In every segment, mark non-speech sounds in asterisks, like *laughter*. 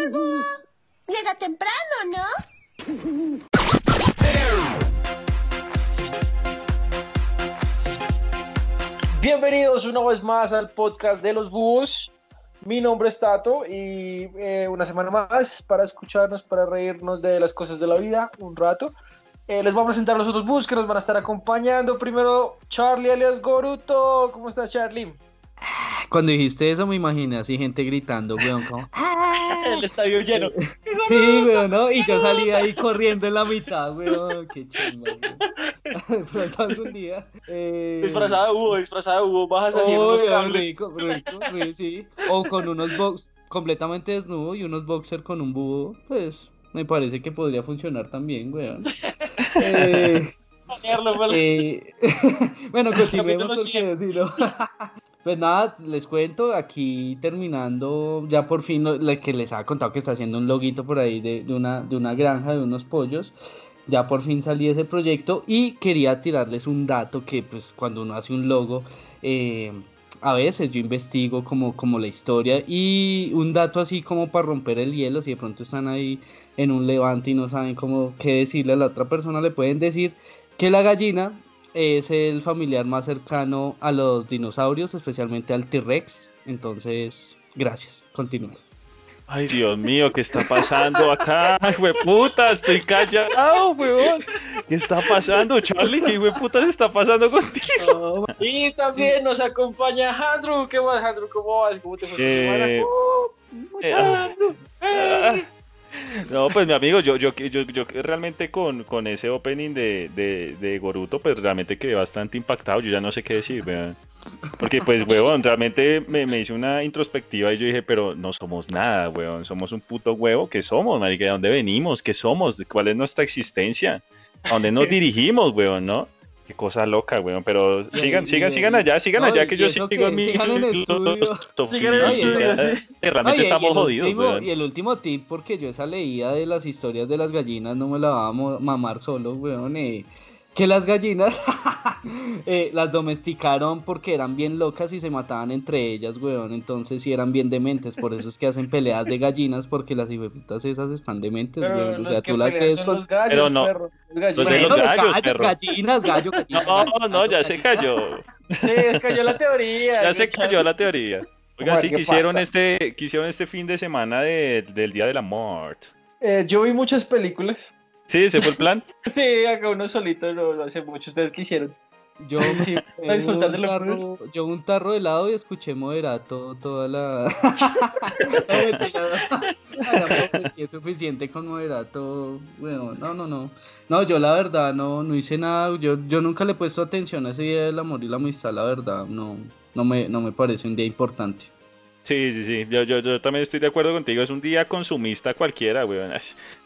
Llega temprano, ¿no? Bienvenidos una vez más al podcast de los búhos. Mi nombre es Tato y eh, una semana más para escucharnos, para reírnos de las cosas de la vida un rato. Eh, les voy a presentar los otros búhos que nos van a estar acompañando. Primero, Charlie alias Goruto. ¿Cómo estás, Charlie? Cuando dijiste eso me imaginé así gente gritando, weón, como... *laughs* El estadio lleno. Sí, weón, ¿no? Y yo salí ahí corriendo en la mitad, weón, qué chimba, weón. *laughs* De pronto algún día... Eh... Disfrazado de búho, disfrazado de búho, bajas así en Oh, unos weón, cables. rico, *laughs* rico, sí, sí. O con unos box completamente desnudo y unos boxer con un búho, pues me parece que podría funcionar también, weón. Eh, weón. eh, bueno, continuemos porque si no. Pues nada, les cuento, aquí terminando, ya por fin lo, que les había contado que está haciendo un loguito por ahí de, una, de una granja de unos pollos. Ya por fin salí ese proyecto y quería tirarles un dato que pues cuando uno hace un logo, eh, a veces yo investigo como, como la historia y un dato así como para romper el hielo, si de pronto están ahí en un levante y no saben cómo qué decirle a la otra persona, le pueden decir que la gallina es el familiar más cercano a los dinosaurios, especialmente al T-Rex. Entonces, gracias. Continúen. Ay, Dios mío, ¿qué está pasando acá? *laughs* Ay, puta, estoy callado, weón. ¿Qué está pasando, Charlie? ¿Qué puta se está pasando contigo? *laughs* Y también nos acompaña Andrew. ¿Qué más, Andrew? ¿Cómo vas? ¿Cómo te fue esta Eh, semana? Oh, eh, Andrew, Ah, eh. No, pues mi amigo, yo, yo, yo, yo realmente con, con ese opening de, de, de Goruto, pues realmente quedé bastante impactado. Yo ya no sé qué decir, weón. Porque, pues, weón, realmente me, me hice una introspectiva y yo dije, pero no somos nada, weón. Somos un puto huevo. ¿Qué somos, marica? ¿De dónde venimos? ¿Qué somos? ¿Cuál es nuestra existencia? ¿A dónde nos *laughs* dirigimos, weón, no? Qué cosa loca, weón. Pero Y- sigan, y- sigan, sigan allá, sigan no, allá, que yo sigo en sigan estudio. Sigan en *laughs* estudio, sí. Realmente estamos jodidos, último- weón. Y el último tip, porque yo esa leía de las historias de las gallinas, no me la va a mamar solo, weón. eh, que las gallinas *laughs* eh, las domesticaron porque eran bien locas y se mataban entre ellas, weón. Entonces sí eran bien dementes, por eso es que hacen peleas de gallinas, porque las hijueputas esas están dementes, Pero weón. O sea, tú las ves con... los gallos, Pero no. perro, los gallos. Los de Bueno, los los gallos, gallos, perro. gallinas, gallo, *laughs* No, gallo, no, ya se cayó. *laughs* Sí, cayó la teoría. Ya se cayó la teoría. Oiga, sí, ¿qué que hicieron pasa? este, que hicieron este fin de semana de- del Día de la Muerte. Eh, yo vi muchas películas. Sí, ese fue el plan. *laughs* Sí, acá uno solito lo, lo hace mucho. ¿Ustedes quisieron? Yo, Sí, eh, para disfrutar de un lo tarro, yo un tarro de helado y escuché moderato toda la. *laughs* es suficiente con moderato. Bueno, no, no, no. No, yo la verdad no, no hice nada. Yo, yo nunca le he puesto atención a ese día del amor y la amistad, la verdad. No, no me, no me parece un día importante. Sí, sí, sí. Yo, yo, yo también estoy de acuerdo contigo. Es un día consumista cualquiera, weón.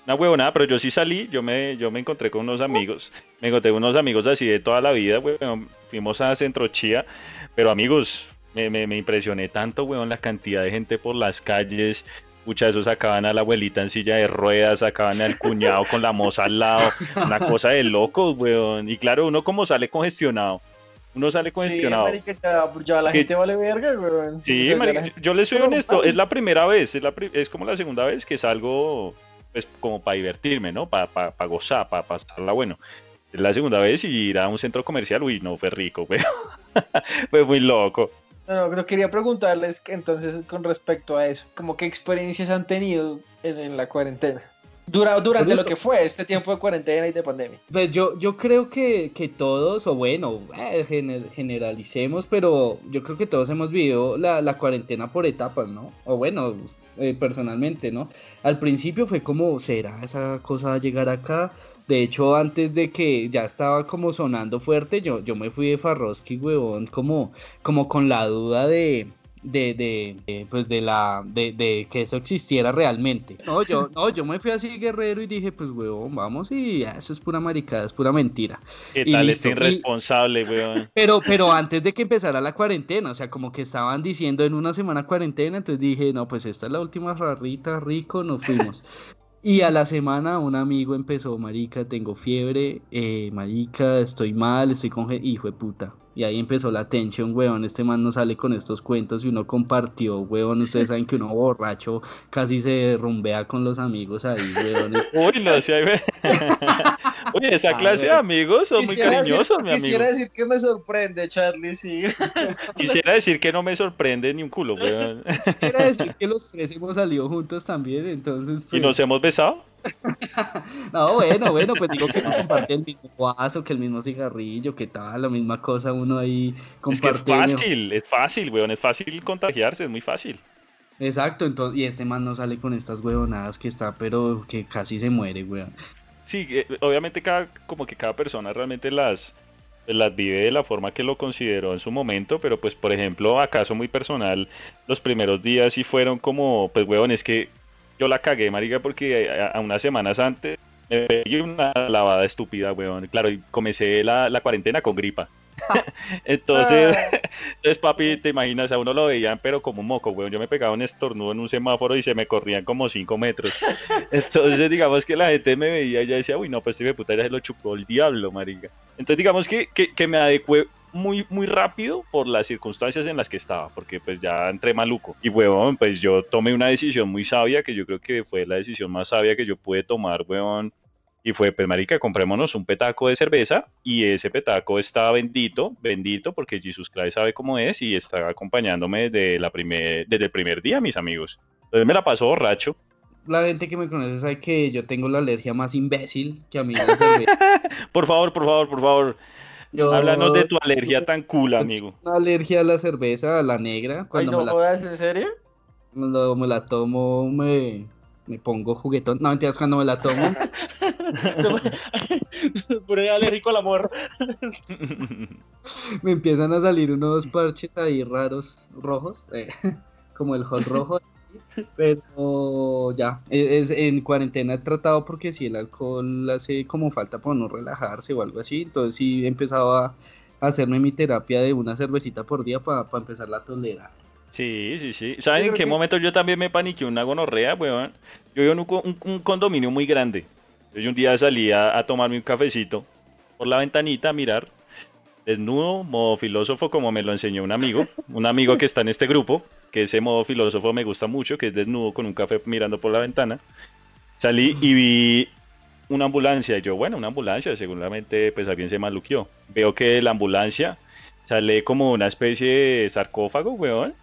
Una huevonada, pero yo sí salí. Yo me, yo me encontré con unos amigos. Me encontré con unos amigos así de toda la vida, weón. Fuimos a Centro Chía. Pero amigos, me, me, me impresioné tanto, weón, la cantidad de gente por las calles. Muchas esos sacaban a la abuelita en silla de ruedas, sacaban al cuñado con la moza al lado. Una cosa de locos, weón. Y claro, uno como sale congestionado. Uno sale congestionado. Sí, marica, ya, ya la Que- gente vale verga, weón. Sí, marica, yo- yo les soy honesto, es la primera vez, es, la es como la segunda vez que salgo, pues como para divertirme, ¿no? Para gozar, para pasarla bueno. Es la segunda vez y ir a un centro comercial, uy, no, fue rico, *laughs* güey. fue muy loco. No, no, pero quería preguntarles que entonces con respecto a eso, como qué experiencias han tenido en, en la cuarentena. Dura, durante lo que fue este tiempo de cuarentena y de pandemia. Pues yo, yo creo que, que todos, o bueno, eh, gener- generalicemos, pero yo creo que todos hemos vivido la, la cuarentena por etapas, ¿no? O bueno, eh, personalmente, ¿no? Al principio fue como, ¿será esa cosa a llegar acá? De hecho, antes de que ya estaba como sonando fuerte, yo, yo me fui de Farroski, huevón, como, como con la duda de, de, de, de, pues de la de, de que eso existiera realmente. No, yo no, yo me fui así guerrero y dije, pues huevón, vamos y eso es pura maricada, es pura mentira. ¿Qué Y tal este y- irresponsable, weón? Pero pero antes de que empezara la cuarentena, o sea, como que estaban diciendo en una semana cuarentena, entonces dije, no, pues esta es la última farrita, rico, nos fuimos. Y a la semana un amigo empezó, marica, tengo fiebre, eh, marica, estoy mal, estoy con... Hijo de puta. Y ahí empezó la tensión, weón. Este man no sale con estos cuentos y uno compartió, weón. Ustedes saben que uno borracho casi se rumbea con los amigos ahí, weón. Uy, no sé, güey. Oye, esa clase de amigos son muy Quisiera decir- cariñosos, mi amigo. Quisiera decir que me sorprende, Charlie, sí. *laughs* Quisiera decir que no me sorprende ni un culo, weón. Quiero decir que los tres hemos salido juntos también, entonces. ¿Y pues, nos hemos besado? *laughs* No, bueno, bueno, pues digo que no comparte el mismo vaso, que el mismo cigarrillo, que tal, la misma cosa, uno ahí Es que es fácil, es fácil, weón. Es fácil contagiarse, es muy fácil. Exacto, entonces, y este man no sale con estas huevonadas que está, pero que casi se muere, weón. Sí, eh, obviamente cada, como que cada persona realmente las, las vive de la forma que lo consideró en su momento, pero pues por ejemplo, acaso muy personal, los primeros días sí fueron como, pues weón, es que yo la cagué, marica, porque a, a unas semanas antes me pegué una lavada estúpida, weón. Claro, y comencé la, la cuarentena con gripa. *laughs* Entonces, *laughs* entonces, papi, te imaginas, a uno lo veían, pero como un moco, weón. Yo me pegaba un estornudo en un semáforo y se me corrían como 5 metros. *laughs* Entonces, digamos que la gente me veía y ya decía, uy, no, pues este puta ya se lo chupó el diablo, marica. Entonces, digamos que, que, que me adecué muy, muy rápido por las circunstancias en las que estaba, porque pues ya entré maluco. Y, weón, pues yo tomé una decisión muy sabia, que yo creo que fue la decisión más sabia que yo pude tomar, weón. Y fue, pues, marica, comprémonos un petaco de cerveza y ese petaco está bendito, bendito, porque Jesus Christ sabe cómo es y está acompañándome desde, la primer, desde el primer día, mis amigos. Entonces me la pasó borracho. La gente que me conoce sabe que yo tengo la alergia más imbécil que a mí. *laughs* Por favor, por favor, por favor, Yo háblanos de tu alergia tan cool, *laughs* amigo. una alergia a la cerveza, a la negra. Ay, no me, la, jodas, ¿en serio? cuando me la tomo, me, me pongo juguetón. No, mentiras, cuando me la tomo, *laughs* Por ahí alérgico al amor. *laughs* me empiezan a salir unos parches ahí raros, rojos, eh, como el hot rojo. Pero ya, e- es, en cuarentena he tratado porque si el alcohol hace como falta para no relajarse o algo así, entonces sí he empezado a hacerme mi terapia de una cervecita por día para empezar la tolerar. Sí, sí, sí. ¿Saben en qué que- momento yo también me paniqué una gonorrea, weón? Yo vivo en un, co- un- un condominio muy grande. Yo un día salí a, a tomarme un cafecito por la ventanita a mirar, desnudo, modo filósofo, como me lo enseñó un amigo, un amigo que está en este grupo, que ese modo filósofo me gusta mucho, que es desnudo con un café mirando por la ventana. Salí y vi una ambulancia. Y yo, bueno, una ambulancia, seguramente pues alguien se maluqueó. Veo que la ambulancia sale como una especie de sarcófago, weón.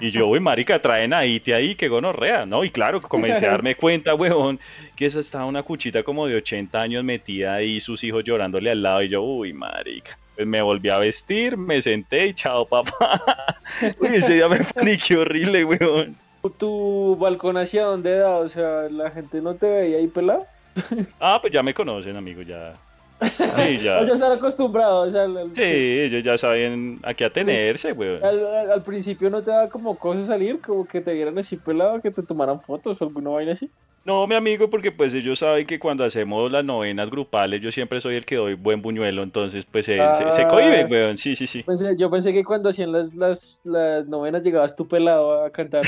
Y yo, uy, marica, traen a Iti ahí, que gonorrea, ¿no? Y claro, comencé a darme cuenta, weón, que esa estaba una cuchita como de 80 años metida ahí, sus hijos llorándole al lado, y yo, uy, marica. Pues me volví a vestir, me senté y chao, papá. *laughs* Uy, ese día me paniqué horrible, weón. ¿Tu balcón hacia dónde da? O sea, la gente no te veía ahí pelado. *laughs* Ah, pues ya me conocen, amigo, ya. Sí, *laughs* ya. ya están acostumbrados. O sea, Sí, ellos ya saben a qué atenerse, weón. al- al- al principio no te daba como cosa salir, como que te vieran así pelado, que te tomaran fotos o alguna vaina así. No, mi amigo, porque pues ellos saben que cuando hacemos las novenas grupales, yo siempre soy el que doy buen buñuelo, entonces pues se, se, se Ah. cohiben, weón, sí, sí, sí. Pensé- yo pensé que cuando hacían las, las, las novenas llegabas tú pelado a cantar.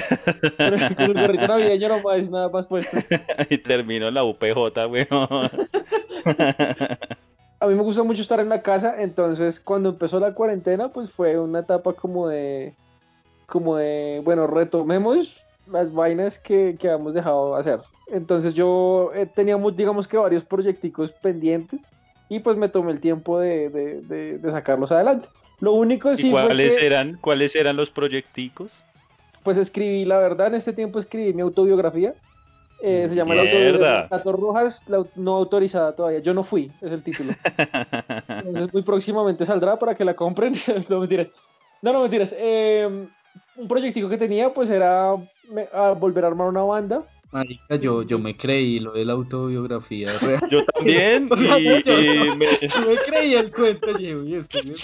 Pero el gorrito navideño nomás, nada más puesto. *laughs* y termino la UPJ, weón. A mí me gusta mucho estar en la casa, entonces cuando empezó la cuarentena, pues fue una etapa como de, como de, bueno, retomemos las vainas que, que habíamos dejado hacer. Entonces yo eh, teníamos, digamos que varios proyecticos pendientes y pues me tomé el tiempo de, de- de- de sacarlos adelante. Lo único sí ¿Y fue cuáles que, eran, cuáles eran los proyecticos? pues escribí, la verdad, en este tiempo escribí mi autobiografía. Eh, se llama la Mierda. Tato Rojas, la no autorizada todavía. Yo no fui, es el título. Entonces muy próximamente saldrá para que la compren. *laughs* no mentiras. No, no mentiras. Eh, un proyectico que tenía pues era me- a volver a armar una banda. Marica, yo, yo me creí lo de la autobiografía *laughs* real. Yo también, y, yo- y me, Yo me creí el cuento, y yo, "Uy, es que me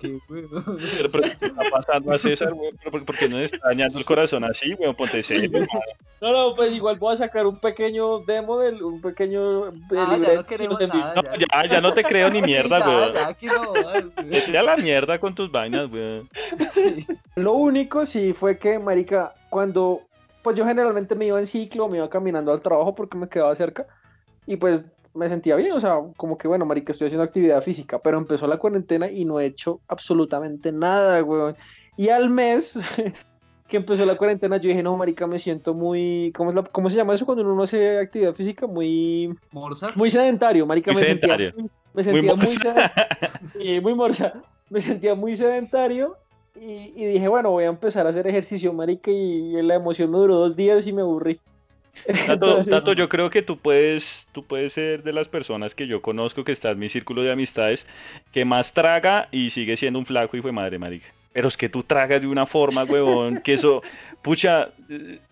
qué huevo". pero, pero, ¿qué está pasando a César, weón? ¿Pero por, por qué no le está dañando el corazón así, weón? Ponte serio. No, no, pues igual voy a sacar un pequeño demo del un pequeño Ah, ya no queremos nada, No, ya, ya no te creo ni mierda, weón. *laughs* ya. Vete a la mierda con tus vainas, weón. Lo único sí fue que, marica, cuando, pues yo generalmente me iba en ciclo, me iba caminando al trabajo porque me quedaba cerca. Y pues me sentía bien, o sea, como que bueno, marica, estoy haciendo actividad física, pero empezó la cuarentena y no he hecho absolutamente nada, weón. Y al mes *laughs* que empezó la cuarentena, yo dije, no, marica, me siento muy, ¿cómo, es la- cómo se llama eso cuando uno no hace actividad física? Muy, Morsa. muy sedentario, marica, Muy me sentía, sedentario. muy- me sentía muy, morsa. sedentario. *laughs* Sí, muy morsa. Me sentía muy sedentario y, y dije, bueno, voy a empezar a hacer ejercicio, marica, y la emoción me duró dos días y me aburrí. *laughs* Tato, Entonces, Tato, yo creo que tú puedes, tú puedes ser de las personas que yo conozco que está en mi círculo de amistades que más traga y sigue siendo un flaco hijo de madre, marica. Pero es que tú tragas de una forma, huevón, que eso, *laughs* pucha,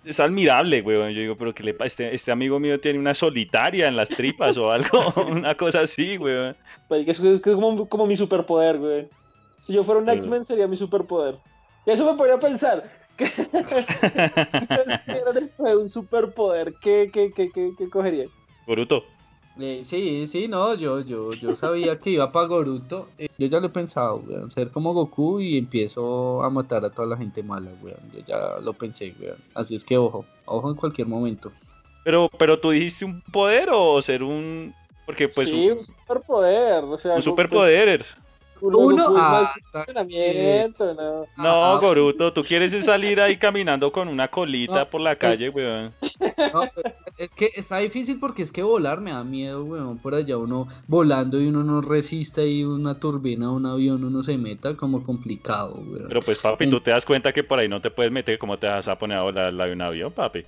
es admirable, huevón. Yo digo, pero que le pasa, este, este amigo mío tiene una solitaria en las tripas o algo, *laughs* una cosa así, huevón. es, que es como, como mi superpoder, güey. Si yo fuera un. X-Men sería mi superpoder. Y eso me podría pensar. que ustedes pudieran escoger un superpoder, ¿qué, qué, qué, qué, qué cogerían? Boruto. Eh, sí, sí, no, yo, yo, yo sabía que iba para Goruto. Eh, yo ya lo he pensado, weón, ser como Goku y empiezo a matar a toda la gente mala, weón. Yo ya lo pensé, weón. Así es que ojo, ojo en cualquier momento. Pero, pero tú dijiste un poder o ser un, porque pues sí, un, un superpoder. O sea, un Goku- superpoder. Uno, ah, ¿no? No, Ah, Goruto, tú quieres es salir ahí caminando con una colita No, por la calle, weón. No, es que está difícil porque es que volar me da miedo, weón. Por allá uno volando y uno no resiste y una turbina, un avión, uno se meta como complicado, weón. Pero pues, papi, tú te das cuenta que por ahí no te puedes meter, ¿cómo te vas a poner a volar la de un avión, papi?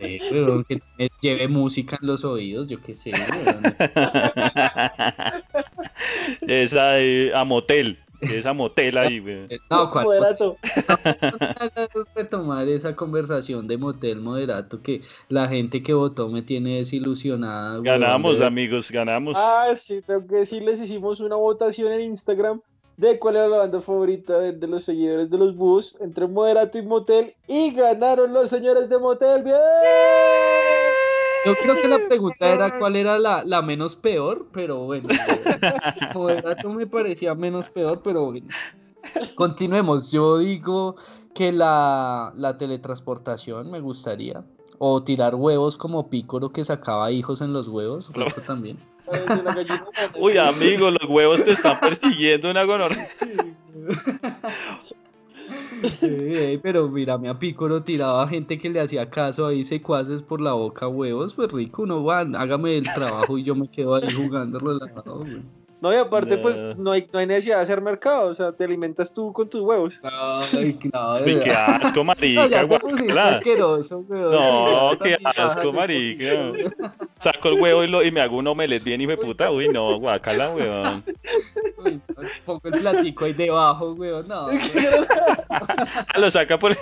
Eh, weón, que me lleve música en los oídos, yo qué sé, weón. *laughs* Esa de a motel, esa motel ahí, weón. Eh, No, ¿cuál? Moderato. *laughs* retomar esa conversación de motel moderato que la gente que votó me tiene desilusionada. weón, Ganamos, amigos, ganamos. Ah, sí, tengo que decirles, hicimos una votación en Instagram de cuál era la banda favorita de, de los seguidores de los búhos entre Moderato y Motel y ganaron los señores de Motel. ¡Bien! Yo creo que la pregunta era cuál era la, la menos peor, pero bueno, weón. moderato me parecía menos peor, pero bueno. Continuemos, yo digo que la, la teletransportación me gustaría. O tirar huevos como Pícoro que sacaba hijos en los huevos, también. La gallina *laughs* humana. Uy, amigo, los huevos te están persiguiendo una gonorrea. Eh, pero mírame a Pícoro tiraba gente que le hacía caso ahí secuaces por la boca huevos, pues rico, uno va, hágame el trabajo y yo me quedo ahí jugando relajado, güey. No, y aparte, No. pues no hay, no hay necesidad de hacer mercado, o sea, te alimentas tú con tus huevos. Ay, claro. Uy, qué asco, No, marica, ya te pusiste guacala. asqueroso, weón. No, Ya qué asco, marica. Saco el huevo y, lo, y me hago un omelette bien, hijo de puta. Uy, no, guacala, weón. Uy, Pongo el platico ahí debajo, weón. No, weón. Ah, lo saca por.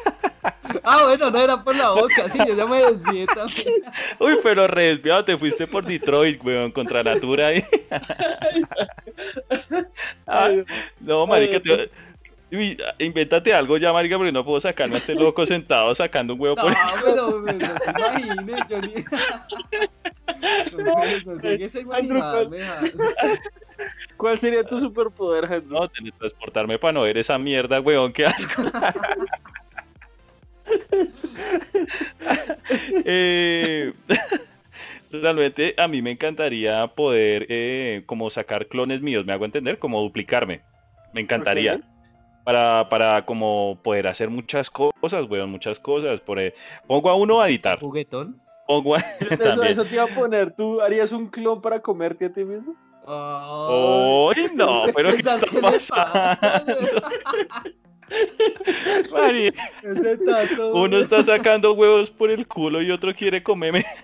Ah, bueno, no era por la boca, sí, yo ya me desvié también. Uy, pero re desviado, te fuiste por Detroit, weón, contra Natura ahí. Ay, no, marica, te... Invéntate algo ya, marica, porque no puedo sacarme a este loco sentado sacando un huevo No, por pero no te imagines, yo ni... *laughs* No, no ja. ¿Cuál sería tu superpoder, Jesús? No, teletransportarme para no ver esa mierda, weón, qué asco. *laughs* *laughs* Eh, realmente a mí me encantaría poder eh, como sacar clones míos, me hago entender, como duplicarme. Me encantaría. Para, para como poder hacer muchas cosas, weón, muchas cosas. Por, eh, pongo a uno a editar. Juguetón. Pongo a... *laughs* Eso, te iba a poner, ¿tú harías un clon para comerte a ti mismo? ¡Uy, no! *laughs* ¿Pero qué está ¿qué le pasa, pasando? *laughs* *laughs* Mari, Ese tato, Uno está sacando huevos por el culo y otro quiere comerme. *laughs*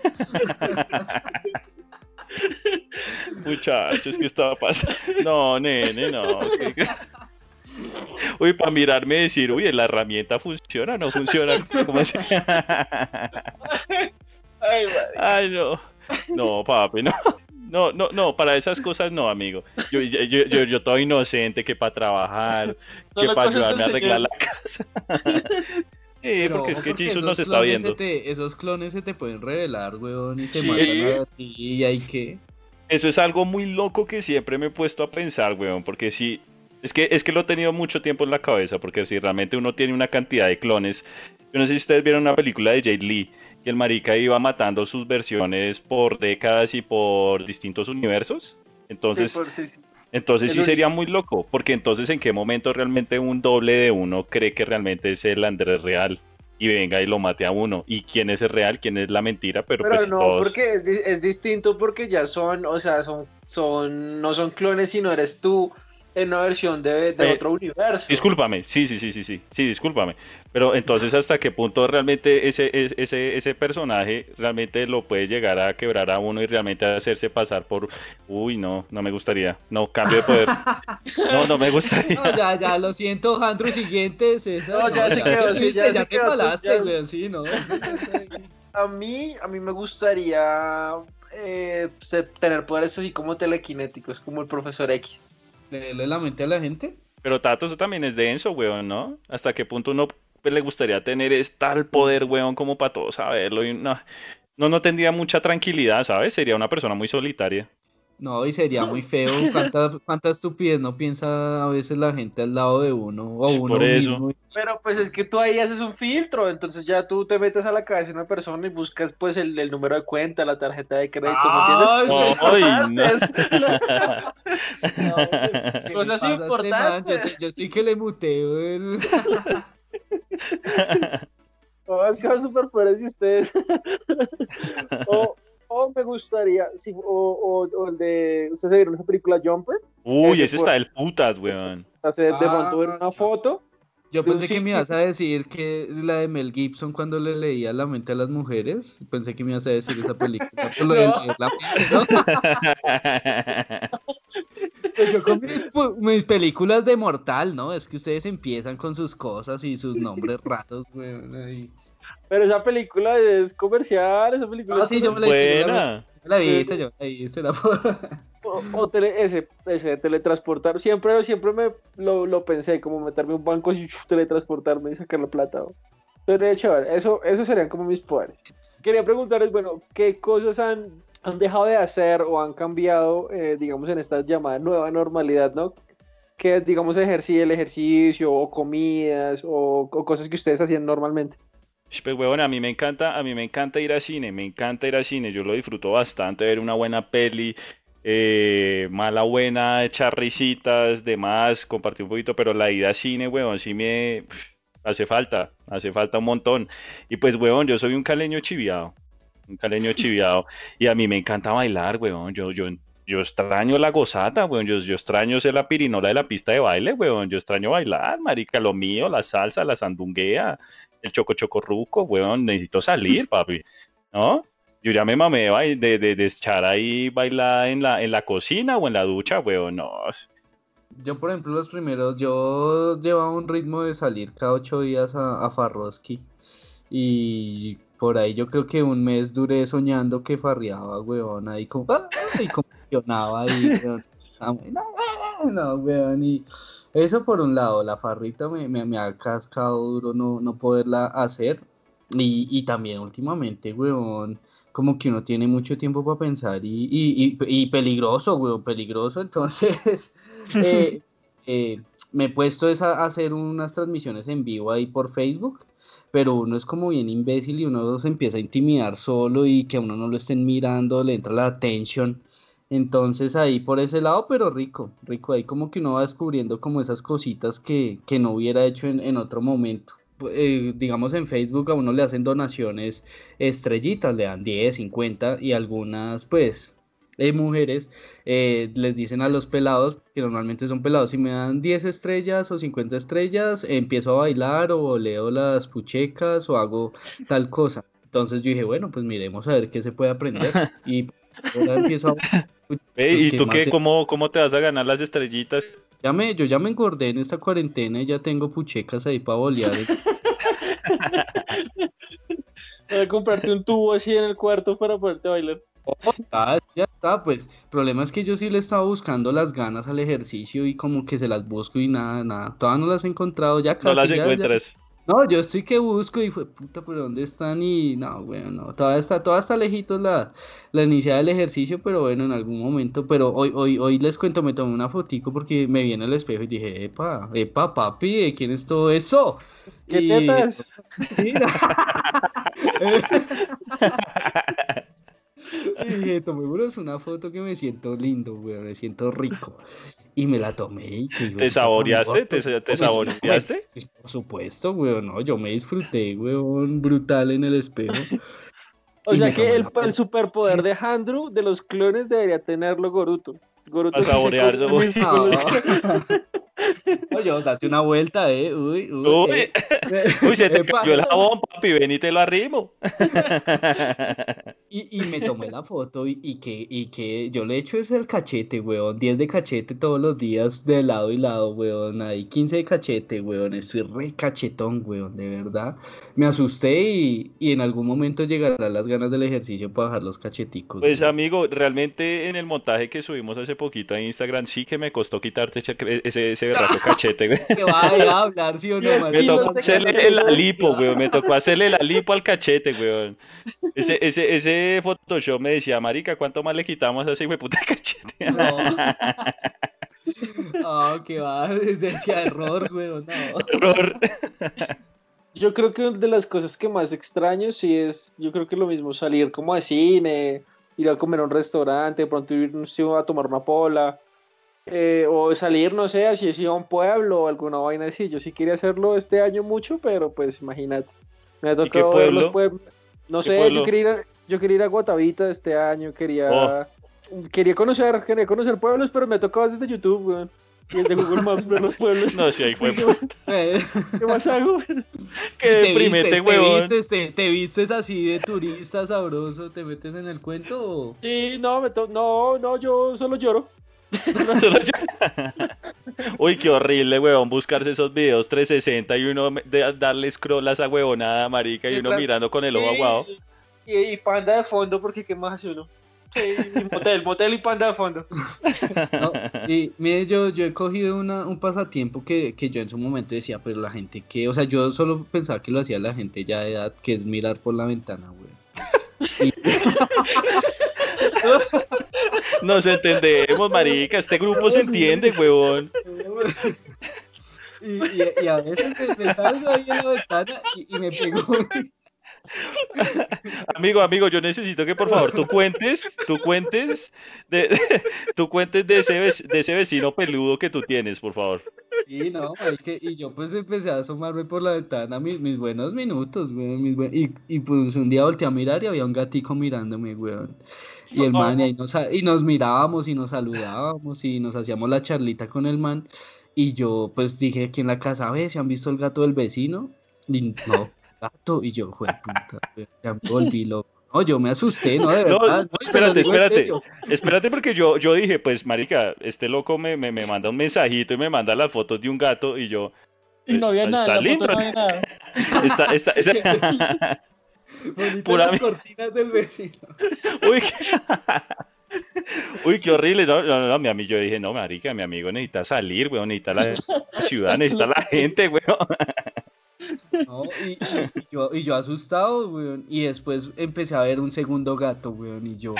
Muchachos, ¿qué estaba pasando? No, nene, no. Uy, para mirarme y decir, uy, la herramienta funciona o no funciona. ¿Cómo es? *laughs* Ay. Ay, no. No, papi, no. No, no, no, para esas cosas no, amigo. Yo, yo, yo, yo, yo todo inocente que para trabajar, *laughs* que para ayudarme a arreglar señor. la casa. *laughs* Sí, Pero porque es que esos nos está viendo. te- esos clones se te pueden revelar, weón, y te Sí. matan a ti y hay que... Eso es algo muy loco que siempre me he puesto a pensar, weón, porque si es que es que lo he tenido mucho tiempo en la cabeza, porque si realmente uno tiene una cantidad de clones, yo no sé si ustedes vieron una película de que y el marica iba matando sus versiones por décadas y por distintos universos. Entonces, Sí, por- sí, sí. entonces el sí sería muy loco, porque entonces en qué momento realmente un doble de uno cree que realmente es el Andrés real y venga y lo mate a uno. ¿Y quién es el real? ¿Quién es la mentira? Pero, Pero pues no, todos... porque es distinto porque ya son, o sea, son, son, no son clones, sino eres tú en una versión de, de Eh, otro universo. Discúlpame, sí, sí, sí, sí, sí, sí, discúlpame. Pero entonces, ¿hasta qué punto realmente ese, ese, ese, ese personaje realmente lo puede llegar a quebrar a uno y realmente hacerse pasar por, uy, no, no me gustaría, no, cambio de poder, *laughs* no, no me gustaría. No, ya, ya, lo siento, Andrew, siguiente, César. No, ya se quedó, sí, ya se te quedó, palaste, ya- weón, sí, no. A mí, a mí me gustaría eh, tener poderes así como telequinéticos, como el profesor X. ¿Leerle la mente a la gente? Pero Tato, eso también es denso, weón, ¿no? ¿Hasta qué punto uno le gustaría tener es tal poder, weón, como para todos saberlo? Y no, no, no tendría mucha tranquilidad, ¿sabes? Sería una persona muy solitaria. No, y sería muy feo. *laughs* ¿Cuánta, cuánta estupidez no piensa a veces la gente al lado de uno o Por uno eso. mismo? Pero pues es que tú ahí haces un filtro, entonces ya tú te metes a la cabeza de una persona y buscas pues el, el número de cuenta, la tarjeta de crédito, Ay, ¿me entiendes? Ay, Importantes. *laughs* *laughs* No, ¿qué le Cosas este? Yo, importantes. estoy- yo estoy que le muteo el... No, es que son superpoderes de ustedes. o, o me gustaría, sí, o, o, o el de, ¿ustedes vieron esa película Jumper? Uy, Ese ese está del putas, weón. Hacer de Ah, una foto. Yo De pensé que me ibas a decir que la de Mel Gibson cuando le leía la mente a las mujeres. Pensé que me ibas a decir esa película. por lo de No. leer la. *laughs* Pues yo con mis, películas de Mortal, ¿no? Es que ustedes empiezan con sus cosas y sus nombres *laughs* raros, weón. ahí. Pero esa película es comercial, esa película Ah, es sí, yo me la hice. yo la- Buena. yo La viste, yo la viste. La... *laughs* O, o tele- ese, ese teletransportar. Siempre, siempre me lo, lo pensé, como meterme un banco y *laughs* teletransportarme y sacar la plata. ¿no? Pero chévere, eso, esos serían como mis poderes. Quería preguntarles, bueno, ¿qué cosas han, han dejado de hacer o han cambiado, eh, digamos, en esta llamada nueva normalidad, ¿no? Que, digamos, ejercí el ejercicio o comidas o, o cosas que ustedes hacían normalmente. Pues huevón, a mí me encanta, a mí me encanta ir al cine, me encanta ir al cine, yo lo disfruto bastante, ver una buena peli, eh, mala buena, echar risitas, demás, compartir un poquito, pero la ida al cine, huevón, sí me hace falta, hace falta un montón. Y pues, huevón, yo soy un caleño chiviado, un caleño chiviado, y a mí me encanta bailar, huevón, yo, yo, yo extraño la gozata, huevón, yo, yo extraño ser la pirinola de la pista de baile, huevón, yo extraño bailar, marica, lo mío, la salsa, la sandunguea el choco choco ruco, weón, necesito salir, papi, ¿no? Yo ya me mamé de, de, de echar ahí bailar en la, en la cocina o en la ducha, weón, no. Yo, por ejemplo, los primeros, yo llevaba un ritmo de salir cada ocho días a, a Farroski. Y por ahí yo creo que un mes duré soñando que farreaba, weón, ahí como, ¡ah! y convulsionaba ahí, weón. Ah, No, weón, y eso por un lado, la farrita me, me, me ha cascado duro no, no poderla hacer. Y, y también últimamente, weón, como que uno tiene mucho tiempo para pensar y, y, y, y peligroso, weón, peligroso. *laughs* Entonces, eh, *laughs* eh, me he puesto es a, a hacer unas transmisiones en vivo ahí por Facebook, pero uno es como bien imbécil y uno se empieza a intimidar solo y que a uno no lo estén mirando, le entra la atención. Entonces ahí por ese lado, pero rico, rico, ahí como que uno va descubriendo como esas cositas que, que no hubiera hecho en, en otro momento. Eh, digamos en Facebook a uno le hacen donaciones estrellitas, le dan 10, 50 y algunas pues eh, mujeres eh, les dicen a los pelados, que normalmente son pelados, si me dan 10 estrellas o 50 estrellas, empiezo a bailar o leo las puchecas o hago tal cosa. Entonces yo dije, bueno, pues miremos a ver qué se puede aprender. Y ahora empiezo a... Pues, ¿Y ¿qué tú qué? se- ¿Cómo, ¿Cómo te vas a ganar las estrellitas? Ya me, yo ya me engordé en esta cuarentena y ya tengo puchecas ahí para bolear. Voy a comprarte un tubo así en el cuarto para poderte bailar. Ah, ya está, pues. El problema es que yo sí le estaba buscando las ganas al ejercicio y como que se las busco y nada, nada. Todavía no las he encontrado, ya No casi. las ya- ya- encuentras. No, yo estoy que busco y fue puta, pero ¿dónde están? Y no, bueno, no, todavía está, todavía está lejitos la, la iniciada del ejercicio, pero bueno, en algún momento, pero hoy, hoy, hoy les cuento, me tomé una fotico porque me vi en el espejo y dije, epa, epa, papi, ¿de quién es todo eso? ¿Qué Y- tetas? *laughs* Sí. *laughs* *laughs* *laughs* Y dije, tomémonos una foto que me siento lindo, güey, me siento rico. Y me la tomé y que ¿Te saboreaste? ¿Te, me- saboreaste? *laughs* Sí, por supuesto, güey, no, yo me disfruté, weón, brutal en el espejo. O Y sea me que tomé el, el superpoder de Handrew de los clones debería tenerlo Goruto. Goruto A *laughs* sí se los- No. *laughs* Oye, date una vuelta, eh, uy, uy. Uy, eh. *laughs* uy, se te Epa. cayó el jabón, papi, ven y te lo arrimo. Y, y me tomé la foto y, y que, y que yo le echo es el cachete, weón. 10 de cachete todos los días de lado y lado, weón. Ahí 15 de cachete, weón. Estoy re cachetón, weón, de verdad. Me asusté y, y en algún momento llegarán las ganas del ejercicio para bajar los cacheticos. Pues weón. amigo, realmente en el montaje que subimos hace poquito a Instagram sí que me costó quitarte ese, *laughs* berraco cachete, güey. Que vaya a hablar, sí o no, Diez marica? Me tocó hacerle la güey. lipo, güey. Me tocó hacerle la lipo al cachete, güey. Ese, ese, ese Photoshop me decía, marica, ¿cuánto más le quitamos a ese de puta cachete? No. Ah, que va, *laughs* decía error, weón, no. Error. Yo creo que una de las cosas que más extraño sí es, yo creo que lo mismo, salir como de cine, ir a comer a un restaurante, de pronto ir no sé, a tomar una pola, eh, o salir, no sé, así así a un pueblo o alguna vaina así. Yo sí quería hacerlo este año mucho, pero pues imagínate. Me ha tocado ver los pueblo? pueblos. No ¿Qué sé, pueblo? yo quería ir a, yo quería ir a Guatavita este año, quería Oh. quería conocer, quería conocer pueblos, pero me ha tocado desde YouTube, weón. Y desde Google Maps ver los pueblos. No, sí, ahí fue. Eh, ¿Qué más hago? Qué te deprimente, vistes, te huevón. vistes, te, te vistes así de turista sabroso, te metes en el cuento o... Sí, no, me to- no, no, yo solo lloro. *laughs* Solo yo- *laughs* Uy, qué horrible, huevón, buscarse esos videos 360 y uno de- darle scroll a esa huevonada, marica, y uno mirando con el ojo aguado. Y, y panda de fondo, porque ¿qué más hace uno? Sí, y motel, motel y panda de fondo. *laughs* No, y mire, yo, yo he cogido una, un pasatiempo que, que yo en su momento decía, pero la gente que, o sea, yo solo pensaba que lo hacía la gente ya de edad, que es mirar por la ventana, güey. *laughs* Nos entendemos, marica, este grupo se entiende, huevón. Y, y, y a veces me, me salgo ahí en la ventana y, y me pego. *laughs* Amigo, amigo, yo necesito que por favor tú cuentes, tú cuentes de, tú cuentes de ese, vecino peludo que tú tienes, por favor. Y no, y yo pues empecé a asomarme por la ventana mis, buenos minutos, buen- y, pues un día volteé a mirar y había un gatico mirándome, weón. Y el man, y, ahí nos mirábamos y nos saludábamos y nos hacíamos la charlita con el man. Y yo pues dije aquí en la casa, ve, ¿se han visto el gato del vecino? Y no, gato. Y yo, jue puta, ya me volví loco. No, yo me asusté, ¿no? De No, verdad. se lo espérate, espérate. Espérate porque yo, yo dije, pues marica, este loco me, me, me manda un mensajito y me manda las fotos de un gato y yo, Y no había Está nada, la lindo. foto no había nada. *laughs* está, está, *laughs* Bonitas Pura las cortinas del vecino. *laughs* Uy, qué... Uy, qué horrible. No, no, no, mi amigo, yo dije, no, marica, mi amigo necesita salir, weón, necesita la, la ciudad, necesita la gente, weón. No, y, yo, y yo asustado, weón. Y después empecé a ver un segundo gato, weón. Y yo.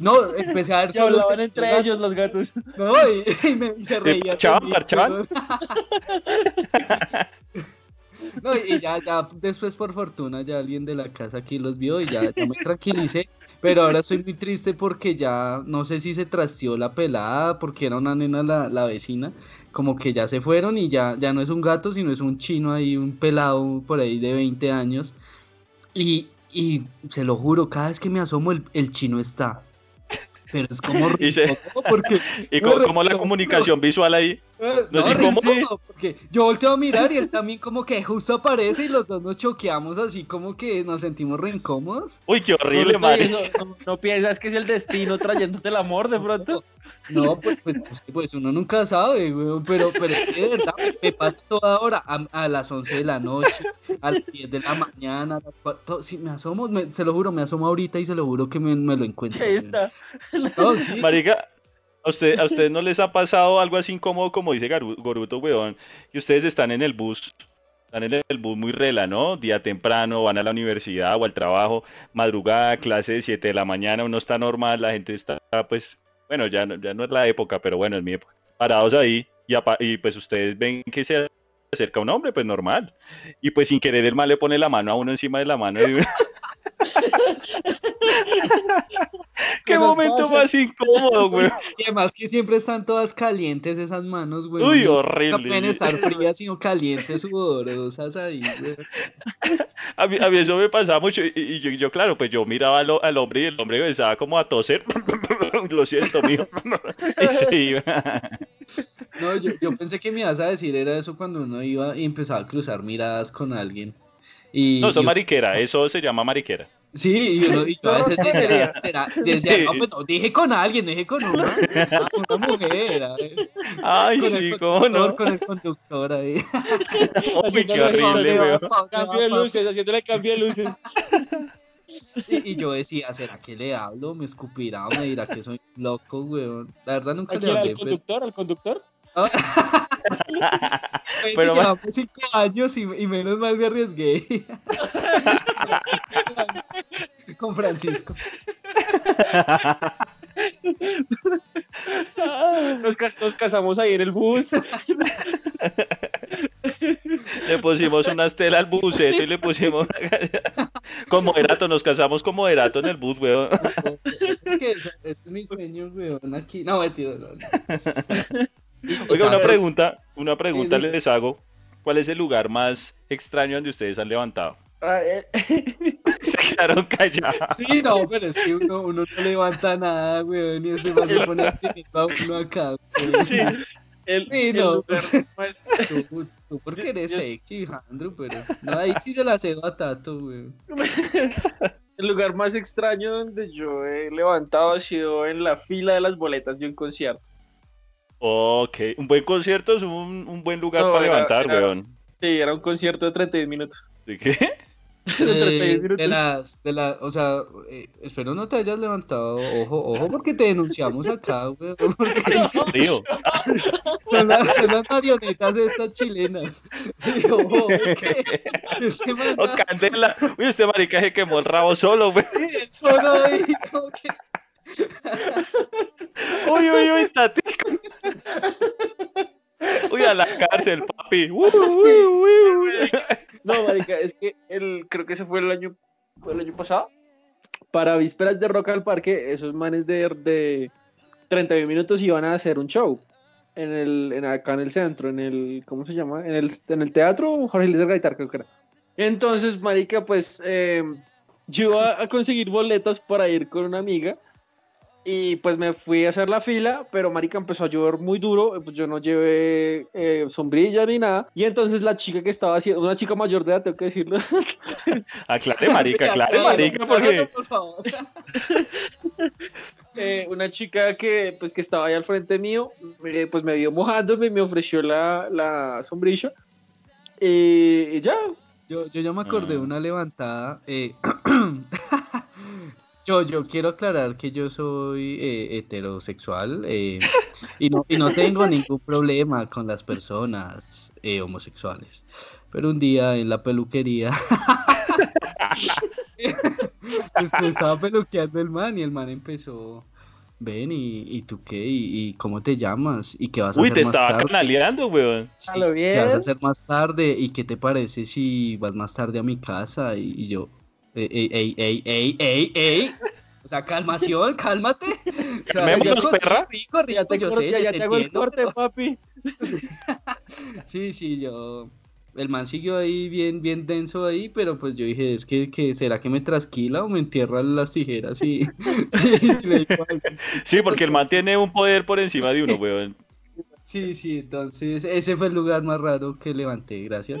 No, empecé a ver *laughs* solo hablaban entre gato, ellos los gatos. No, y, *laughs* y me, y se reían. de parchaban. *laughs* No, y ya, ya, después por fortuna ya alguien de la casa aquí los vio y ya, ya me tranquilicé. Pero ahora estoy muy triste porque ya no sé si se trasteó la pelada, porque era una nena la, la vecina, como que ya se fueron y ya, ya no es un gato, sino es un chino ahí, un pelado por ahí de 20 años. Y, y se lo juro, cada vez que me asomo el, el chino está. Pero es como *laughs* Y se- porque *laughs* Y como la comunicación visual ahí. Eh, ¿No incómodo? incómodo, porque yo volteo a mirar y él también como que justo aparece y los dos nos choqueamos así como que nos sentimos re incómodos. Uy, qué horrible, marica. eso, no, no piensas que es el destino trayéndote el amor de pronto? No, pues, pues, pues, pues, uno nunca sabe, weón, pero, pero es que de verdad me, pasa toda hora, a, a las 11 de la noche, a las 10 de la mañana, a las cuatro- si me asomo, me- se lo juro, me asomo ahorita y se lo juro que me, me lo encuentro. Ahí está. No, sí, Marica, ¿a, usted, ¿a no les ha pasado algo así incómodo como dice Garu- Goruto, weón? Y ustedes están en el bus están en el bus muy rela, ¿no? Día temprano, van a la universidad o al trabajo, madrugada, clase de 7 de la mañana, uno está normal, la gente está, pues, bueno, ya, no- ya no es la época, pero bueno, es mi época. Parados ahí y, y pues ustedes ven que se acerca un hombre, pues normal. Y pues sin querer el mal le pone la mano a uno encima de la mano. y- Qué momento más incómodo, güey. Y además que siempre están todas calientes esas manos, güey. Uy, horrible. pueden estar frías, sino calientes, sudorosas ahí, güey. A mí, a mí eso me pasaba mucho y, y yo, yo, claro, pues yo miraba al, al hombre y el hombre empezaba como a toser. *laughs* Lo siento, mijo. *laughs* Y se iba. No, yo, yo pensé que me ibas a decir era eso cuando uno iba y empezaba a cruzar miradas con alguien. Y, No, eso y- es mariquera, eso se llama mariquera. Sí, y uno y yo a veces *laughs* será- decía, no, pues no, dije con alguien, dije con una, ah, una mujer. Ay, con sí, el cómo conductor, no. con el conductor ahí. *laughs* Uy, qué horrible, cambio, weón. Cambio de luces, haciéndole cambio de luces. Y, y yo decía, ¿será que le hablo? ¿Me escupirá? ¿Me dirá que soy loco, weón? La verdad nunca ¿A le hablé. ¿Al pero- conductor? ¿Al conductor? Pero llevamos cinco años y, y menos mal me arriesgué. *laughs* Con Francisco. Nos, cas- nos casamos ahí en el bus. Le pusimos una estela al buceto y le pusimos con moderato, nos casamos con moderato en el bus, weón. Que eso- ese es mi sueño, weón, aquí. No, mentira, no, no. Oiga, una pregunta, una pregunta Sí, sí. les hago. ¿Cuál es el lugar más extraño donde ustedes han levantado? Ah, eh, *laughs* Se quedaron callados. Sí, no, pero es que uno, uno no levanta nada, weón, y este man se pone a pedir a uno acá, weón. Sí, el, Sí, el no. lugar más- Tú, tú porque eres Yo- sexy, Andrew, pero no, ahí sí se la cedo a Tato, weón. *laughs* el lugar más extraño donde yo he levantado ha sido en la fila de las boletas de un concierto. Ok, un buen concierto es un, un buen lugar No, para era- levantar, era- weón. Sí, era un concierto de 31 minutos. ¿De qué? *laughs* De 31 Eh, minutos. de las, de la, o sea, eh, espero no te hayas levantado, ojo, ojo, porque te denunciamos acá, weón, *laughs* porque Tío, *laughs* son las, son las marionetas estas chilenas. Sí, ojo, que ese man oh, candela. Uy, este marica se quemó el rabo solo, weón. solo ahí, como que, Uy, uy, uy, tati. Uy, a la cárcel, papi. Uy, uy, uy, uy. No, marica, es que el, creo que ese fue el año, fue el año pasado. Para vísperas de Rock al Parque, esos manes de, de 31 minutos iban a hacer un show. En el, en, acá en el centro, en el, ¿cómo se llama? En el, en el teatro Jorge Luis Gaitar, creo que era. Entonces, marica, pues eh, yo iba a conseguir boletas para ir con una amiga. Y pues me fui a hacer la fila, pero marica empezó a llover muy duro, pues yo no llevé eh, sombrilla ni nada. Y entonces la chica que estaba haciendo, una chica mayor de edad, tengo que decirlo, *laughs* Aclare, marica, *laughs* aclare, marica, porque. por favor. *laughs* eh, una chica que pues que estaba ahí al frente mío, eh, pues me vio mojándome y me ofreció la, la sombrilla. Y, y ya, Yo, yo ya me acordé de Ah. una levantada. eh, *clears throat* yo, yo quiero aclarar que yo soy eh, heterosexual eh, y, no, y no tengo ningún problema con las personas eh, homosexuales. Pero un día en la peluquería *laughs* pues, me estaba peluqueando el man y el man empezó. Ven, ¿y, y tú qué? ¿Y, y cómo te llamas? ¿Y qué vas a Uy, hacer te más estaba tarde? canaleando, weón. Sí, ¿qué vas a hacer más tarde? ¿Y qué te parece si vas más tarde a mi casa? Y, y yo, ey, ey, ey, ey, ey, ey. O sea, calmación, cálmate. O sea, Menos, yo perra. Rico, rico, ya te, yo sé, ya, te te hago el entiendo, corte, pero- papi. *laughs* Sí, sí, yo... El man siguió ahí bien, bien denso ahí, pero pues yo dije, es que, que ¿será que me trasquila o me entierra las tijeras? Y, *laughs* sí, sí, le digo algo. Sí, porque el man tiene un poder por encima de uno, weón. sí, sí, entonces ese fue el lugar más raro que levanté, gracias.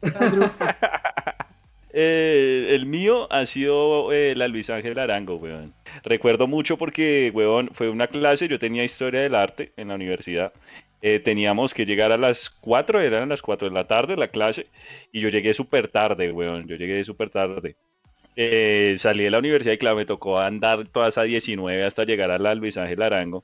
*laughs* Eh, el mío ha sido eh, la Luis Ángel Arango, weón. Recuerdo mucho porque, weón, fue una clase, yo tenía historia del arte en la universidad. Eh, teníamos que llegar a las 4, eran las 4 de la tarde la clase, y yo llegué súper tarde, weón, yo llegué súper tarde. Salí de la universidad y claro, me tocó andar toda esa 19 hasta llegar a la Luis Ángel Arango.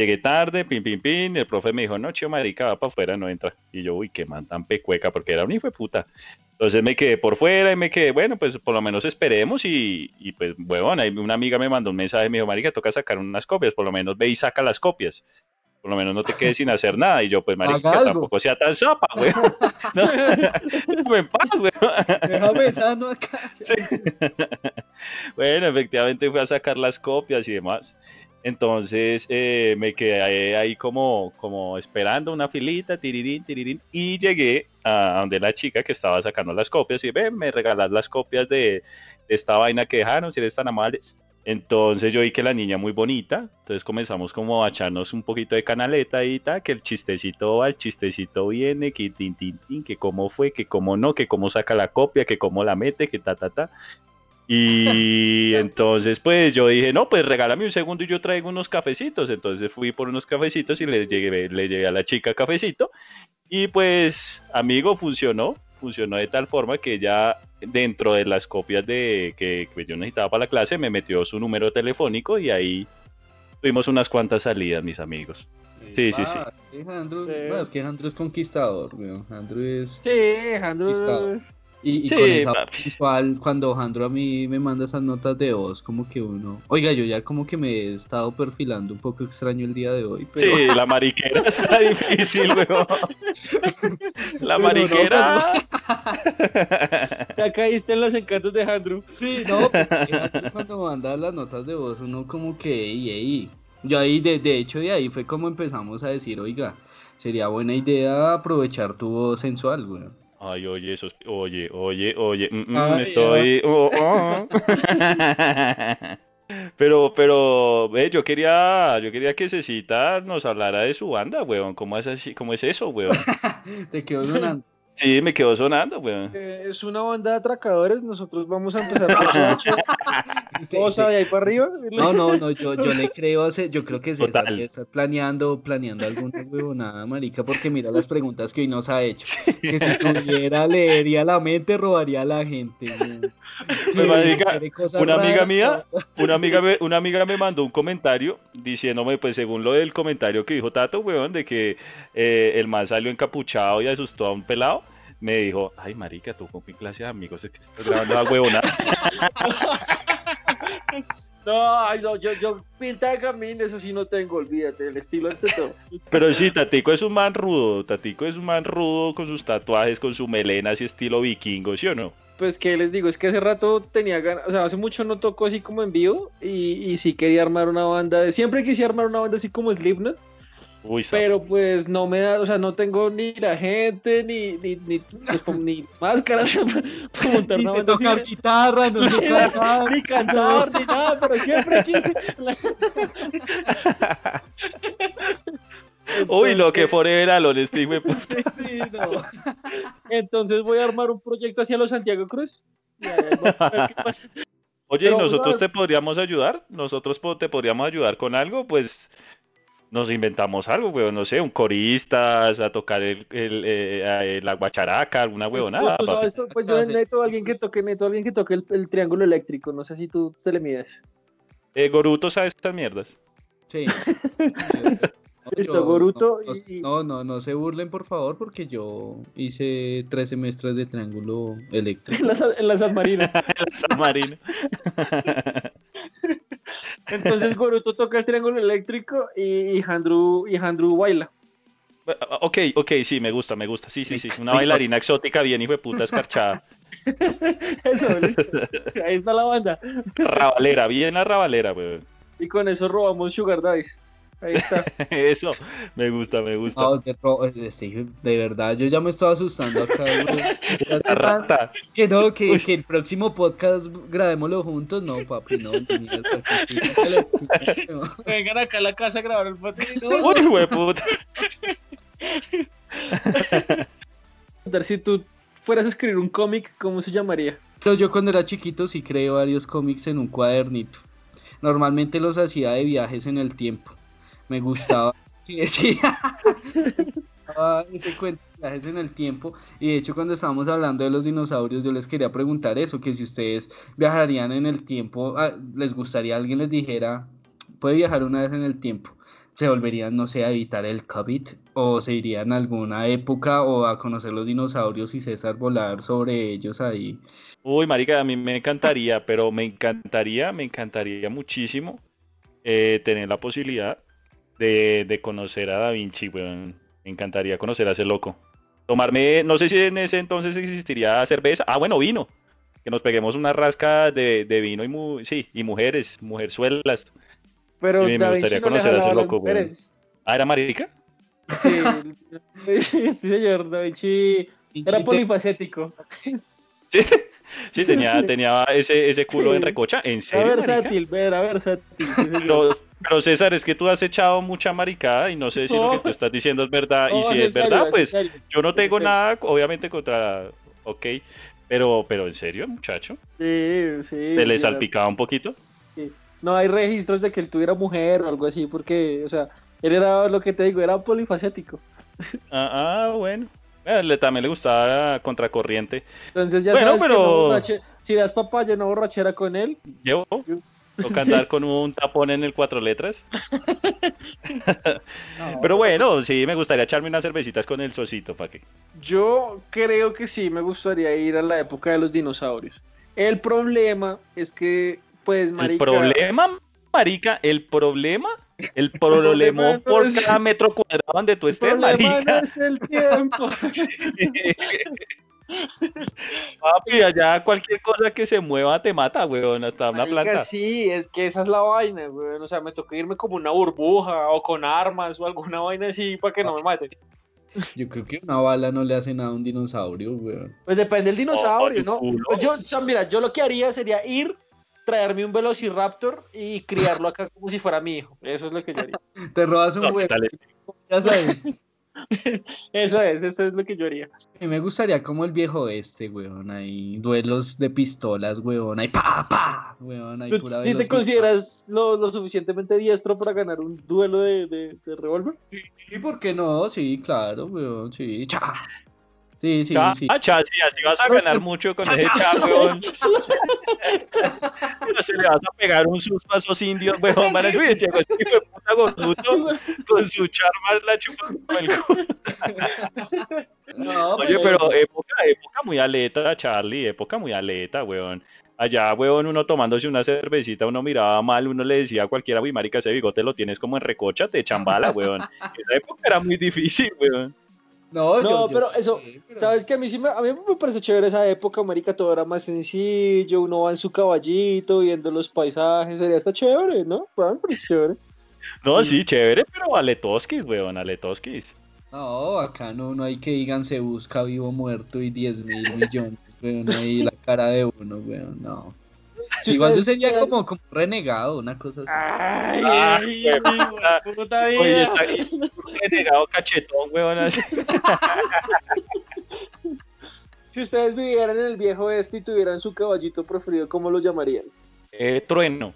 Llegué tarde, pin, pin, pin, y el profe me dijo, no, chido, marica, va para afuera, no entra. Y yo, uy, qué man tan pecueca, porque era un hijo de puta. Entonces me quedé por fuera y me quedé, bueno, pues por lo menos esperemos y, y pues, ahí una amiga me mandó un mensaje, me dijo, marica, toca sacar unas copias, por lo menos ve y saca las copias. Por lo menos no te quedes sin hacer nada. Y yo, pues, marica, tampoco sea tan zapa, *laughs* güey. *laughs* No, déjame en paz, güey. Déjame echando acá. Sí. *laughs* bueno, efectivamente fui a sacar las copias y demás. Entonces eh, me quedé ahí como, como esperando una filita, tirirín, tirirín, y llegué a donde la chica que estaba sacando las copias y ve, me regalas las copias de esta vaina que dejaron, si eres tan amables. Entonces yo vi que la niña muy bonita, entonces comenzamos como a echarnos un poquito de canaleta y tal, que el chistecito va, el chistecito viene, que tin, tin, tin, que cómo fue, que cómo no, que cómo saca la copia, que cómo la mete, que ta, ta, ta. Y *laughs* entonces, pues yo dije, no, pues regálame un segundo y yo traigo unos cafecitos. Entonces fui por unos cafecitos y le llegué, le llegué a la chica cafecito. Y pues, amigo, funcionó. Funcionó de tal forma que ella, dentro de las copias de que, que yo necesitaba para la clase, me metió su número telefónico y ahí tuvimos unas cuantas salidas, mis amigos. Sí, sí, sí. Es Andrew- Sí. bueno, es que Andrew es conquistador, weón. Andrew es. Sí, Alejandro. Conquistador. Y, y Sí, con esa papi. voz visual, cuando Andrew a mí me manda esas notas de voz, como que uno. Oiga, yo ya como que me he estado perfilando un poco extraño el día de hoy. Pero... Sí, la mariquera está *laughs* difícil, weón. La Pero no, mariquera. *laughs* Ya caíste en los encantos de Andrew. Sí, no, pues, es que Andrew cuando manda las notas de voz, uno como que, ey, ey. Yo ahí, de, de hecho, de ahí fue como empezamos a decir, oiga, sería buena idea aprovechar tu voz sensual, weón. Ay, oye, eso es- oye, oye, oye, mm, mm, Ay, estoy. oh, oh. *laughs* Pero, pero, ve, yo quería, yo quería que Cecita nos hablara de su banda, weón. ¿Cómo es así? ¿Cómo es eso, weón? *laughs* Te quedó sonando. Sí, me quedó sonando, weón. Eh, es una banda de atracadores. Nosotros vamos a empezar *laughs* por Soacha, Sí, Cosa sí. de ahí para arriba. No, no, no, yo, yo le creo, yo creo que César Total. ya está planeando, planeando alguna huevonada, marica, porque mira las preguntas que hoy nos ha hecho. Que si pudiera leería la mente, robaría a la gente. Que marica, una amiga raras, mía-. Una amiga, me, una amiga me mandó un comentario diciéndome, pues según lo del comentario que dijo Tato, weón, de que eh, el man salió encapuchado y asustó a un pelado, me dijo, ay marica, tú con qué clase de amigos es que estás grabando la huevona. *laughs* No, ay, no, yo, yo pinta de camino, eso sí no tengo, olvídate, el estilo ante todo. Pero sí, Tatico es un man rudo, Tatico es un man rudo con sus tatuajes, con su melena así estilo vikingo, ¿sí o no? Pues que les digo, es que hace rato tenía ganas, o sea, hace mucho no tocó así como en vivo y, y sí quería armar una banda, de, siempre quise armar una banda así como Slipknot, Uy, pero pues no me da, o sea, no tengo ni la gente, ni, ni, ni, pues, como ni máscaras *laughs* para montar Ni una sé banda así, *laughs* tocar guitarra, no sé cantar. ni cantar, ni nada, pero siempre quise. *laughs* Uy, lo que forever Alone, este hijo. Sí, sí, no. Entonces voy a armar un proyecto hacia los Santiago Cruz. y a ver, vamos a ver qué pasa. Oye, ¿y nosotros te podríamos ayudar? ¿Nosotros te podríamos ayudar con algo? Pues nos inventamos algo, weón, no sé, un coristas, a tocar el, el, eh, eh, la guacharaca, alguna Pues, huevonada. pues yo Entonces- neto alguien que toque, neto alguien que toque el, el triángulo eléctrico. No sé si tú te le mides. Eh, Goruto sabe estas mierdas. Sí. *laughs* No, Listo, Boruto no, y- No, no, no se burlen, por favor, porque yo hice tres semestres de triángulo eléctrico. *laughs* En la, San- en la San Marino. *laughs* San Marino. Entonces Goruto toca el triángulo eléctrico y, y Handru, y Handru baila. ok, ok, sí, me gusta, me gusta. Sí, sí, sí. Una bailarina exótica bien, hijo de puta, escarchada. *laughs* Eso, listo. Ahí está la banda. Rabalera, bien la rabalera, weón. Y con eso robamos Sugar Daddies. Ahí está. *laughs* Eso, me gusta, me gusta. No, de, ro- este, hijo- de verdad, yo ya me estoy asustando acá. *laughs* tan- rata. Que no, que, que el próximo podcast grabémoslo juntos. No, papi, no. Vengan acá a la casa a grabar el podcast. Uy, hijo de puta. Dar, Si tú fueras a escribir un cómic, ¿cómo se llamaría? Pero yo cuando era chiquito sí creé varios cómics en un cuadernito. Normalmente los hacía de viajes en el tiempo. Me gustaba que decía *laughs* ese cuento de viajes en el tiempo. Y de hecho cuando estábamos hablando de los dinosaurios yo les quería preguntar eso, que si ustedes viajarían en el tiempo, ah, les gustaría alguien les dijera, puede viajar una vez en el tiempo. se volverían, no sé, a evitar el COVID o se irían a alguna época o a conocer los dinosaurios y César volar sobre ellos ahí. Uy, marica, a mí me encantaría, pero me encantaría, me encantaría muchísimo eh, tener la posibilidad de, de conocer a Da Vinci, weón. Me encantaría conocer a ese loco. Tomarme, no sé si en ese entonces existiría cerveza. Ah, bueno, vino. Que nos peguemos una rasca de, de vino y, mu- sí, y mujeres, mujerzuelas. Pero Sí, me gustaría no conocer a ese loco, weón. Ah, ¿era marica? *laughs* Sí, sí, señor, Da Vinci era polifacético. Sí, *laughs* sí tenía, tenía ese, ese culo en recocha. ¿En Era serio, marica? versátil, era versátil. sí. Pero, pero César, es que tú has echado mucha maricada y no sé si lo que tú estás diciendo es verdad. y si es verdad, pues yo no en tengo nada, obviamente, contra. Ok, pero, pero en serio, muchacho. Sí, sí. ¿Te le sí, salpicaba un poquito? No hay registros de que él tuviera mujer o algo así, porque, o sea, él era lo que te digo, era polifacético. Ah, ah, bueno. Eh, le- también le gustaba contracorriente. Entonces ya Bueno, sabes que pero- no borrache- si das papaya no borrachera con él, Llevo. Toca *laughs* andar con un tapón en el cuatro letras. *laughs* Pero bueno, sí, me gustaría echarme unas cervecitas con el socito, ¿para qué? yo creo que sí me gustaría ir a la época de los dinosaurios. El problema es que, pues, El marica... problema, marica, el problema, el *laughs* problema no por es- cada metro cuadrado donde tú el estés, marica. no es el tiempo. *laughs* Papi, allá cualquier cosa que se mueva te mata, weón, hasta una Marica, planta. sí, es que esa es la vaina, güey. O sea, me toca irme como una burbuja o con armas o alguna vaina así para que no me maten. Yo creo que una bala no le hace nada a un dinosaurio, weón. Pues depende del dinosaurio, Oh, ¿no? Pues yo, o sea, mira, yo lo que haría sería ir, traerme un velociraptor y criarlo acá como si fuera mi hijo. Eso es lo que yo haría. Te robas un No, huevo, ya sabes. *laughs* *laughs* Eso es, eso es lo que yo haría. Me gustaría como el viejo este, weón, ahí duelos de pistolas, weón, ahí pa, pa, weón, ¿Tú pura sí te consideras lo, lo suficientemente diestro para ganar un duelo de, de, de revólver? Sí, ¿por qué no? Sí, claro, weón, sí, cha. Sí, sí, Cha, sí. cha, sí, así vas a ganar mucho con ese cha, weón. *laughs* No se le vas a pegar un susto a esos indios, weón. Van a decir, "Uy, llegó este hijo de puta gorduto con su charma la chupa como el culo". No, Oye, pero época, época muy aleta, Charlie, época muy aleta, weón. Allá, weón, uno tomándose una cervecita, uno miraba mal, uno le decía a cualquiera, uy, marica, ese bigote lo tienes como en recocha, te chambala, weón. Esa época era muy difícil, weón. No, No, yo- yo pero eso, pero- ¿Sabes que A mí sí me, a mí me parece chévere esa época, marica, todo era más sencillo, uno va en su caballito viendo los paisajes, sería hasta chévere, ¿no? Bueno, pero es chévere. No, sí, chévere, pero aletoskis, weón, aletoskis. No, acá no, no hay que digan se busca vivo muerto y 10 mil millones, weón, ahí la cara de uno, weón, no. Si *laughs* Igual yo ustedes sería como, como renegado, una cosa así. Ay, ay, puta, Oye, vida. está un renegado cachetón, weón, así. *laughs* Si ustedes vivieran en el viejo este y tuvieran su caballito preferido, ¿cómo lo llamarían? Eh, trueno.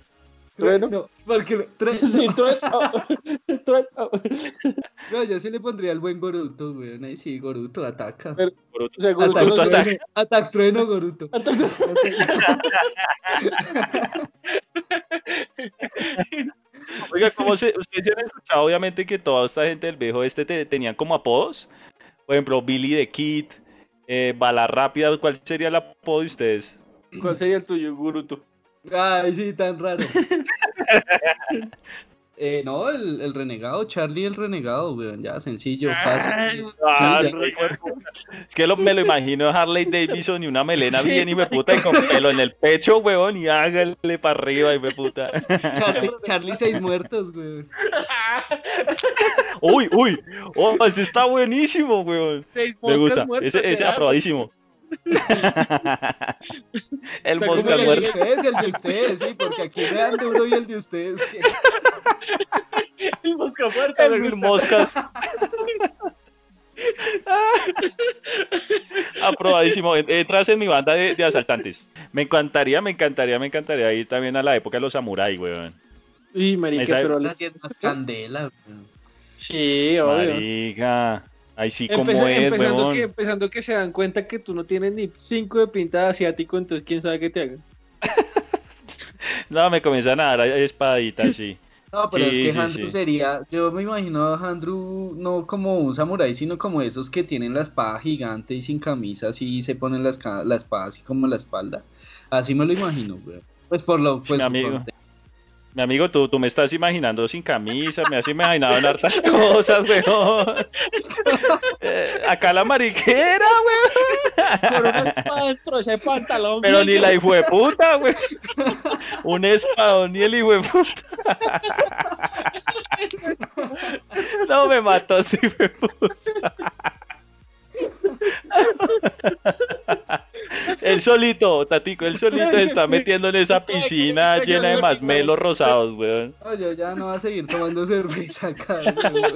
Trueno. No, porque trueno. *laughs* Sí, trueno. *laughs* Trueno. No, yo sí le pondría el buen Goruto, weón. Ahí sí, Goruto, ataca. Pero- Atac, que no Goruto sé. trueno, atac, trueno, Goruto. *laughs* Oiga, ¿cómo se, ustedes ya han escuchado, obviamente, que toda esta gente del viejo este te, tenían como apodos? Por ejemplo, Billy the Kid, eh, Bala Rápida, ¿cuál sería el apodo de ustedes? ¿Cuál sería el tuyo, Guruto? Ay, sí, tan raro. *laughs* eh, no, el, el renegado, Charlie el renegado, weón. Ya, sencillo, fácil. Ah, sí, es que lo- me lo imagino Harley Davidson y una melena bien y me puta y con pelo en el pecho, weón, y hágale para arriba y me puta. Charlie, Charlie seis muertos, weón. Uy, uy, oh, ese está buenísimo, weón. Seis Me gusta, moscas ese, ese aprobadísimo. *laughs* el como mosca el de muerto. ustedes, el de ustedes, sí, porque aquí me dan duro y el de ustedes. *laughs* El mosca muerta. me El moscas. *laughs* Aprobadísimo. En- Entras en mi banda de, de asaltantes. Me encantaría, me encantaría, me encantaría ir también a la época de los samuráis, weón. Sí, marica, Esa- pero... Es más candela, weón. Sí, obvio. Marica. Ahí sí como Empeza- es, empezando, weón. que, empezando que se dan cuenta que tú no tienes ni cinco de pinta de asiático, entonces quién sabe qué te hagan. *laughs* No, me comienzan a dar espaditas, sí. *laughs* No, pero Sí, es que sí, sí. sería, yo me imagino a Handru no como un samurái, sino como esos que tienen la espada gigante y sin camisa, así y se ponen la, la espada así como en la espalda. Así me lo imagino, güey. Pues por lo, pues amigo. Mi amigo, tú, tú me estás imaginando sin camisa, me has imaginado en hartas cosas, weón. *laughs* Eh, acá la mariquera, weón. Espada dentro de ese pantalón. Pero ni la hijo de puta, weón. Un espadón ni el hijo de puta. *laughs* No me mató, sí, hijo solito, Tatico, él solito se está *laughs* metiendo en esa piscina llena de masmelos rosados, weón. No, yo ya no voy a seguir tomando cerveza acá. *laughs* güey.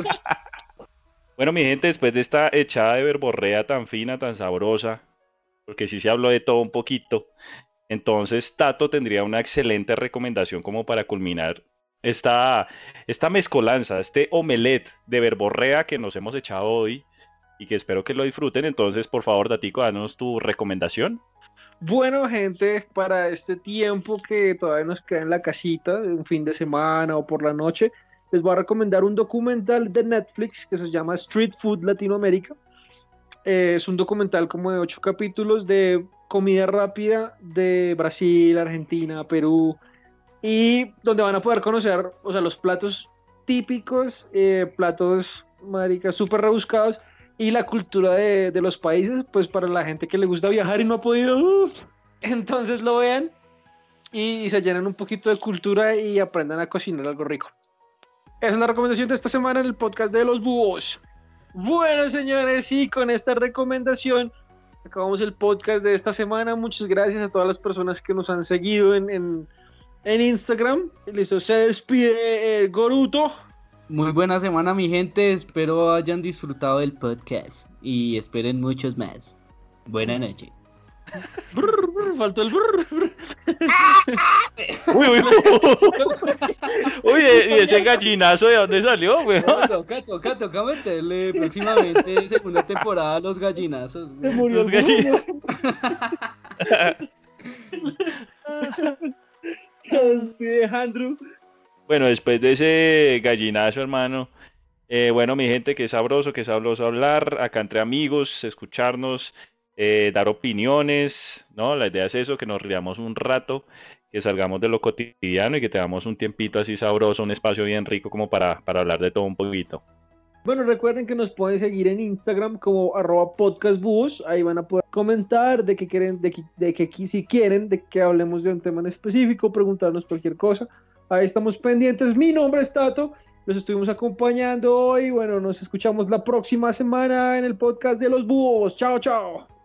Bueno, mi gente, después de esta echada de verborrea tan fina, tan sabrosa, porque sí se habló de todo un poquito, entonces Tato tendría una excelente recomendación como para culminar esta, esta mezcolanza, este omelette de verborrea que nos hemos echado hoy y que espero que lo disfruten. Entonces, por favor, Datico, danos tu recomendación. Bueno, gente, para este tiempo que todavía nos queda en la casita, un fin de semana o por la noche, les voy a recomendar un documental de Netflix que se llama Street Food Latinoamérica. Eh, es un documental como de ocho capítulos de comida rápida de Brasil, Argentina, Perú, y donde van a poder conocer, o sea, los platos típicos, eh, platos, maricas, súper rebuscados, y la cultura de, de los países, pues para la gente que le gusta viajar y no ha podido, entonces lo vean y, se llenan un poquito de cultura y aprendan a cocinar algo rico. Esa es la recomendación de esta semana en el podcast de los búhos. Bueno, señores, y con esta recomendación acabamos el podcast de esta semana. Muchas gracias a todas las personas que nos han seguido en, en, en Instagram. Listo, se despide eh, Goruto. Muy buena semana, mi gente. Espero hayan disfrutado del podcast y esperen muchos más. Buena noche. Brr, *laughs* brr, faltó el brr, brr. Uy, uy, uy, *laughs* y ese gallinazo de dónde salió, weón. Toca, toca, toca meterle próximamente segunda temporada a los gallinazos. Güey. murió Los. Se *laughs* despide Andrew. Bueno, después de ese gallinazo, hermano. eh, bueno, mi gente, que sabroso, que sabroso hablar acá entre amigos, escucharnos, eh, dar opiniones, ¿no? La idea es eso, que nos riamos un rato, que salgamos de lo cotidiano y que tengamos un tiempito así sabroso, un espacio bien rico como para, para hablar de todo un poquito. Bueno, recuerden que nos pueden seguir en Instagram como arroba podcastbus. Ahí van a poder comentar de qué quieren, de que, de si quieren, de que hablemos de un tema en específico, preguntarnos cualquier cosa. Ahí estamos pendientes. Mi nombre es Tato. Los estuvimos acompañando hoy. Bueno, nos escuchamos la próxima semana en el podcast de los búhos. Chao, chao.